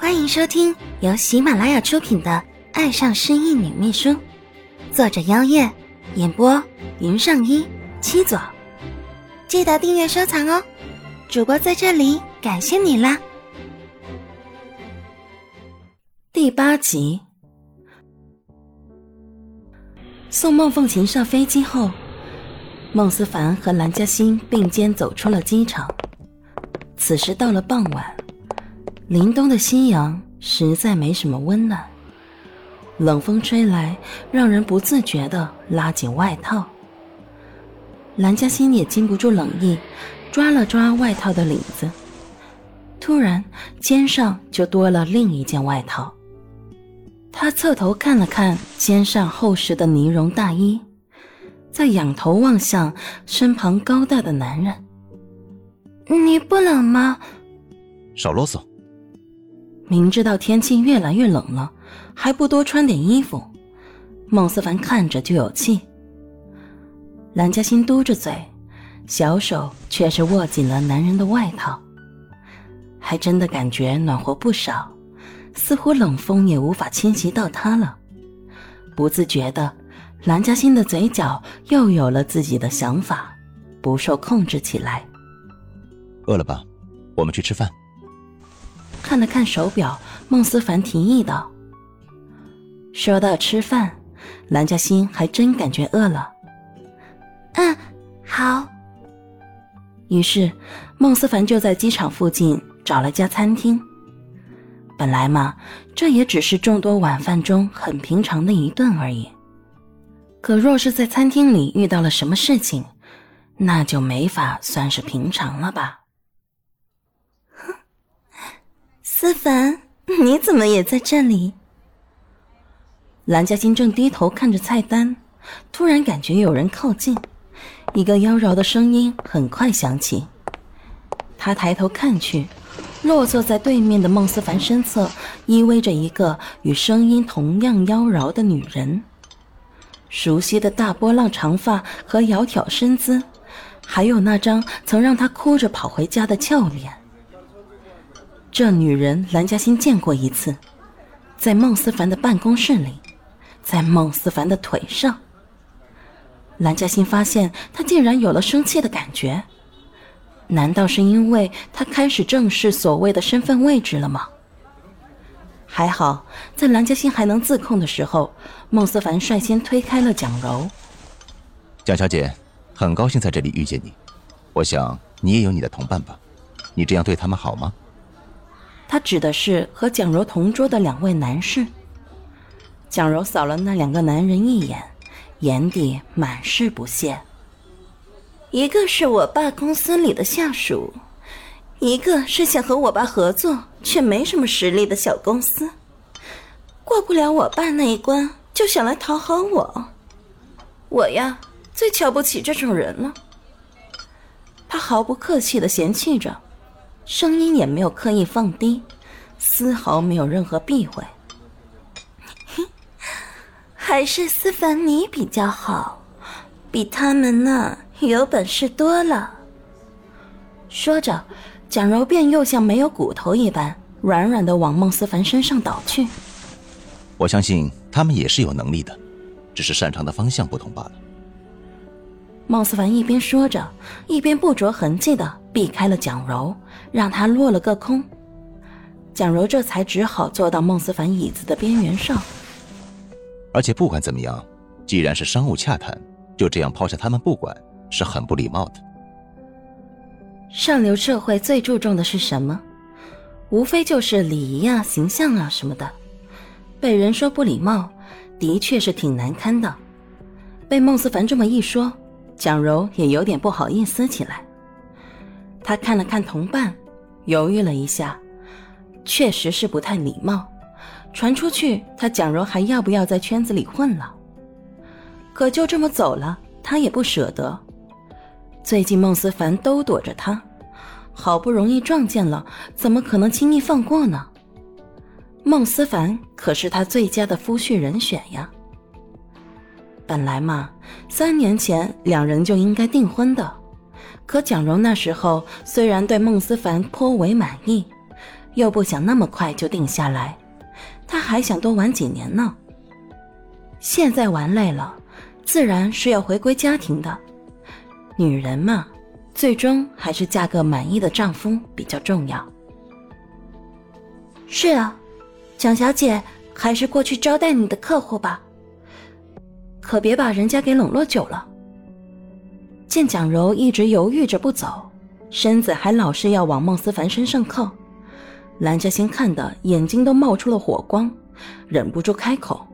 欢迎收听由喜马拉雅出品的《爱上失忆女秘书》，作者：妖夜，演播：云上一七左。记得订阅收藏哦！主播在这里感谢你啦。第八集，送孟凤琴上飞机后，孟思凡和蓝嘉欣并肩走出了机场。此时到了傍晚。凛冬的夕阳实在没什么温暖，冷风吹来，让人不自觉的拉紧外套。蓝嘉欣也禁不住冷意，抓了抓外套的领子，突然肩上就多了另一件外套。他侧头看了看肩上厚实的呢绒大衣，再仰头望向身旁高大的男人：“你不冷吗？”少啰嗦。明知道天气越来越冷了，还不多穿点衣服，孟思凡看着就有气。蓝嘉欣嘟着嘴，小手却是握紧了男人的外套，还真的感觉暖和不少，似乎冷风也无法侵袭到他了。不自觉的，蓝嘉欣的嘴角又有了自己的想法，不受控制起来。饿了吧？我们去吃饭。看了看手表，孟思凡提议道：“说到吃饭，蓝嘉欣还真感觉饿了。”“嗯，好。”于是，孟思凡就在机场附近找了家餐厅。本来嘛，这也只是众多晚饭中很平常的一顿而已。可若是在餐厅里遇到了什么事情，那就没法算是平常了吧。思凡，你怎么也在这里？蓝嘉欣正低头看着菜单，突然感觉有人靠近，一个妖娆的声音很快响起。他抬头看去，落坐在对面的孟思凡身侧依偎着一个与声音同样妖娆的女人，熟悉的大波浪长发和窈窕身姿，还有那张曾让他哭着跑回家的俏脸。这女人，蓝嘉欣见过一次，在孟思凡的办公室里，在孟思凡的腿上。蓝嘉欣发现他竟然有了生气的感觉，难道是因为他开始正视所谓的身份位置了吗？还好，在蓝嘉欣还能自控的时候，孟思凡率先推开了蒋柔。蒋小姐，很高兴在这里遇见你，我想你也有你的同伴吧？你这样对他们好吗？他指的是和蒋柔同桌的两位男士。蒋柔扫了那两个男人一眼，眼底满是不屑。一个是我爸公司里的下属，一个是想和我爸合作却没什么实力的小公司，过不了我爸那一关就想来讨好我。我呀，最瞧不起这种人了。他毫不客气的嫌弃着。声音也没有刻意放低，丝毫没有任何避讳。还是思凡你比较好，比他们那有本事多了。说着，蒋柔便又像没有骨头一般，软软的往孟思凡身上倒去。我相信他们也是有能力的，只是擅长的方向不同罢了。孟思凡一边说着，一边不着痕迹的避开了蒋柔，让他落了个空。蒋柔这才只好坐到孟思凡椅子的边缘上。而且不管怎么样，既然是商务洽谈，就这样抛下他们不管，是很不礼貌的。上流社会最注重的是什么？无非就是礼仪啊、形象啊什么的。被人说不礼貌，的确是挺难堪的。被孟思凡这么一说。蒋柔也有点不好意思起来，他看了看同伴，犹豫了一下，确实是不太礼貌。传出去，他蒋柔还要不要在圈子里混了？可就这么走了，他也不舍得。最近孟思凡都躲着他，好不容易撞见了，怎么可能轻易放过呢？孟思凡可是他最佳的夫婿人选呀。本来嘛，三年前两人就应该订婚的。可蒋柔那时候虽然对孟思凡颇为满意，又不想那么快就定下来，他还想多玩几年呢。现在玩累了，自然是要回归家庭的。女人嘛，最终还是嫁个满意的丈夫比较重要。是啊，蒋小姐，还是过去招待你的客户吧，可别把人家给冷落久了。见蒋柔一直犹豫着不走，身子还老是要往孟思凡身上靠，蓝嘉欣看的眼睛都冒出了火光，忍不住开口。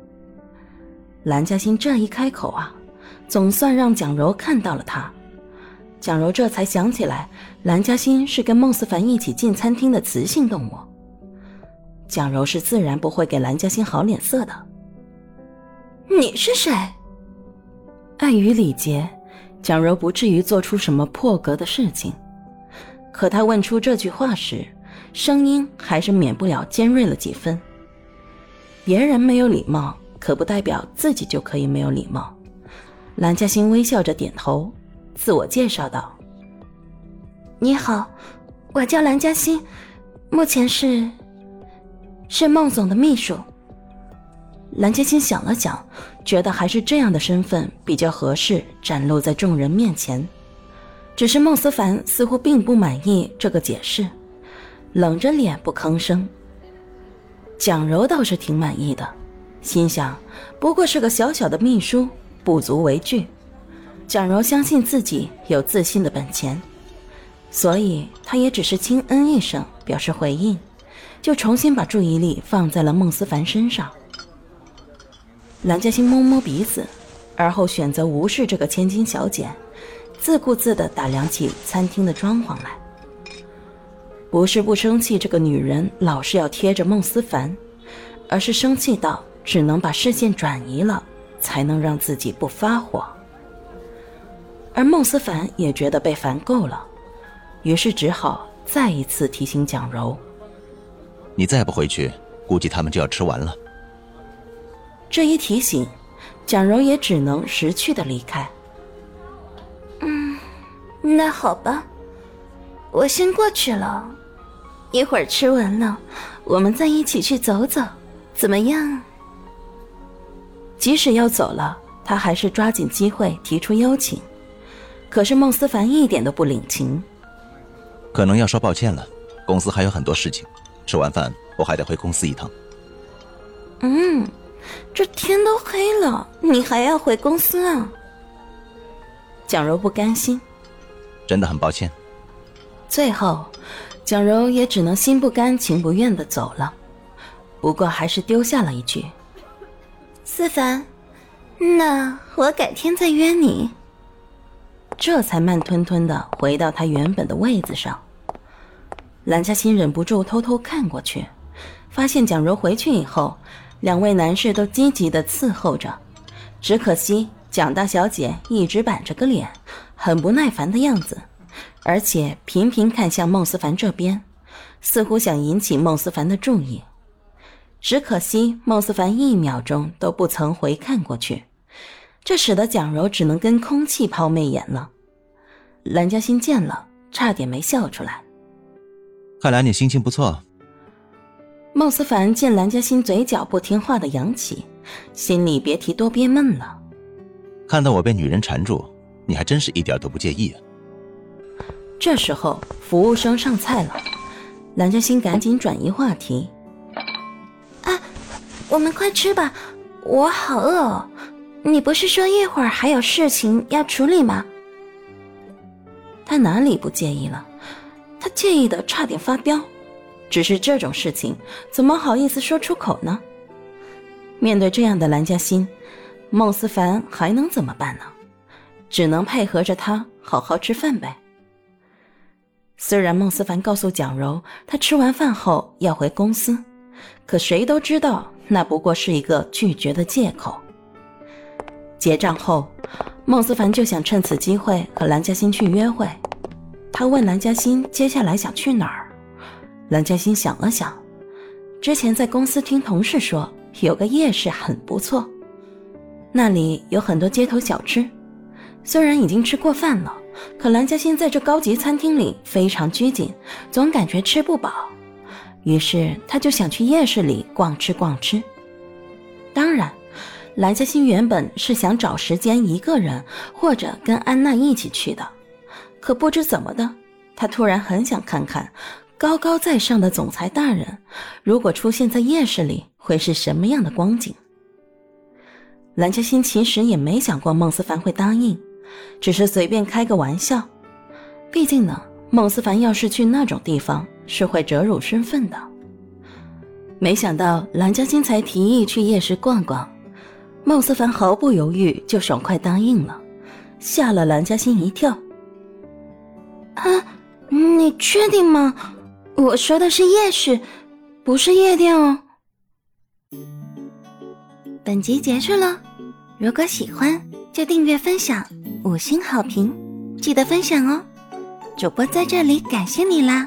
蓝嘉欣这一开口啊，总算让蒋柔看到了他。蒋柔这才想起来，蓝嘉欣是跟孟思凡一起进餐厅的雌性动物。蒋柔是自然不会给蓝嘉欣好脸色的。你是谁？碍于礼节。蒋柔不至于做出什么破格的事情，可他问出这句话时，声音还是免不了尖锐了几分。别人没有礼貌，可不代表自己就可以没有礼貌。蓝嘉欣微笑着点头，自我介绍道：“你好，我叫蓝嘉欣，目前是是孟总的秘书。”蓝嘉欣想了想。觉得还是这样的身份比较合适，展露在众人面前。只是孟思凡似乎并不满意这个解释，冷着脸不吭声。蒋柔倒是挺满意的，心想不过是个小小的秘书，不足为惧。蒋柔相信自己有自信的本钱，所以她也只是轻嗯一声表示回应，就重新把注意力放在了孟思凡身上。蓝嘉欣摸摸鼻子，而后选择无视这个千金小姐，自顾自地打量起餐厅的装潢来。不是不生气，这个女人老是要贴着孟思凡，而是生气到只能把视线转移了，才能让自己不发火。而孟思凡也觉得被烦够了，于是只好再一次提醒蒋柔：“你再不回去，估计他们就要吃完了。”这一提醒，蒋柔也只能识趣的离开。嗯，那好吧，我先过去了。一会儿吃完了，我们再一起去走走，怎么样？即使要走了，他还是抓紧机会提出邀请。可是孟思凡一点都不领情。可能要说抱歉了，公司还有很多事情，吃完饭我还得回公司一趟。嗯。这天都黑了，你还要回公司啊？蒋柔不甘心，真的很抱歉。最后，蒋柔也只能心不甘情不愿的走了，不过还是丢下了一句：“思凡，那我改天再约你。”这才慢吞吞的回到他原本的位子上。蓝嘉欣忍不住偷偷看过去，发现蒋柔回去以后。两位男士都积极的伺候着，只可惜蒋大小姐一直板着个脸，很不耐烦的样子，而且频频看向孟思凡这边，似乎想引起孟思凡的注意。只可惜孟思凡一秒钟都不曾回看过去，这使得蒋柔只能跟空气抛媚眼了。蓝嘉欣见了，差点没笑出来。看来你心情不错。孟思凡见蓝嘉欣嘴角不听话的扬起，心里别提多憋闷了。看到我被女人缠住，你还真是一点都不介意啊。这时候服务生上菜了，蓝嘉欣赶紧转移话题：“啊，我们快吃吧，我好饿哦。你不是说一会儿还有事情要处理吗？”他哪里不介意了？他介意的差点发飙。只是这种事情，怎么好意思说出口呢？面对这样的蓝嘉欣，孟思凡还能怎么办呢？只能配合着他好好吃饭呗。虽然孟思凡告诉蒋柔，他吃完饭后要回公司，可谁都知道那不过是一个拒绝的借口。结账后，孟思凡就想趁此机会和蓝嘉欣去约会。他问蓝嘉欣接下来想去哪儿。蓝嘉欣想了想，之前在公司听同事说有个夜市很不错，那里有很多街头小吃。虽然已经吃过饭了，可蓝嘉欣在这高级餐厅里非常拘谨，总感觉吃不饱。于是他就想去夜市里逛吃逛吃。当然，蓝嘉欣原本是想找时间一个人或者跟安娜一起去的，可不知怎么的，他突然很想看看高高在上的总裁大人如果出现在夜市里会是什么样的光景。蓝嘉欣其实也没想过孟思凡会答应，只是随便开个玩笑。毕竟呢，孟思凡要是去那种地方。是会折辱身份的。没想到蓝嘉欣才提议去夜市逛逛，孟思凡毫不犹豫就爽快答应了，吓了蓝嘉欣一跳。啊，你确定吗？我说的是夜市，不是夜店哦。本集结束了，如果喜欢就订阅分享，五星好评，记得分享哦。主播在这里感谢你啦。